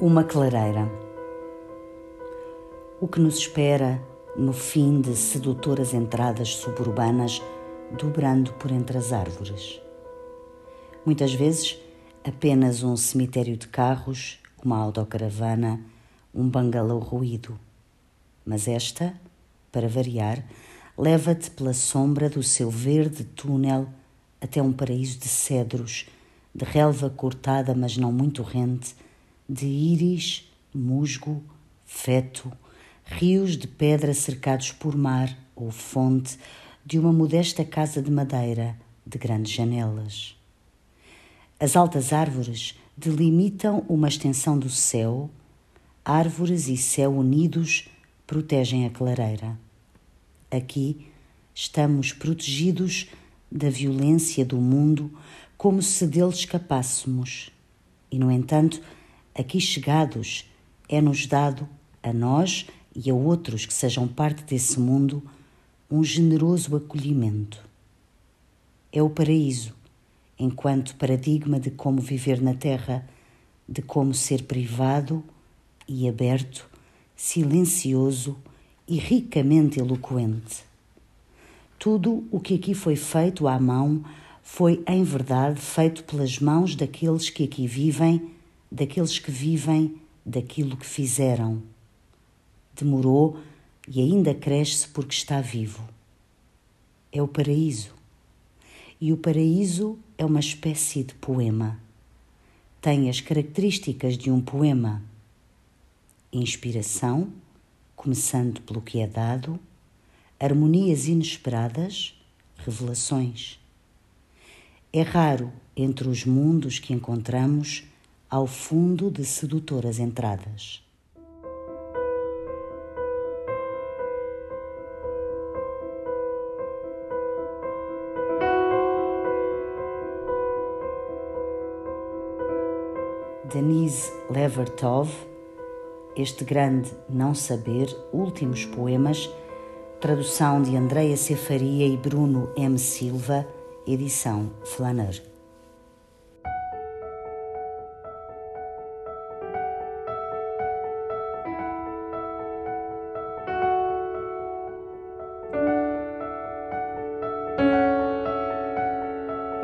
Uma clareira. O que nos espera no fim de sedutoras entradas suburbanas dobrando por entre as árvores. Muitas vezes apenas um cemitério de carros, uma autocaravana, um bangalô ruído. Mas esta, para variar, leva-te pela sombra do seu verde túnel até um paraíso de cedros, de relva cortada mas não muito rente, de íris, musgo, feto, rios de pedra cercados por mar ou fonte de uma modesta casa de madeira de grandes janelas. As altas árvores delimitam uma extensão do céu, árvores e céu unidos protegem a clareira. Aqui estamos protegidos da violência do mundo como se dele escapássemos. E, no entanto, aqui chegados, é-nos dado, a nós e a outros que sejam parte desse mundo, um generoso acolhimento. É o paraíso, enquanto paradigma de como viver na Terra, de como ser privado e aberto, silencioso e ricamente eloquente. Tudo o que aqui foi feito à mão foi, em verdade, feito pelas mãos daqueles que aqui vivem daqueles que vivem daquilo que fizeram. Demorou e ainda cresce porque está vivo. É o paraíso. E o paraíso é uma espécie de poema. Tem as características de um poema: inspiração, começando pelo que é dado, harmonias inesperadas, revelações. É raro entre os mundos que encontramos ao fundo de sedutoras entradas. Denise Levertov, este grande não saber, últimos poemas, tradução de Andreia Cefaria e Bruno M. Silva, edição Flaner.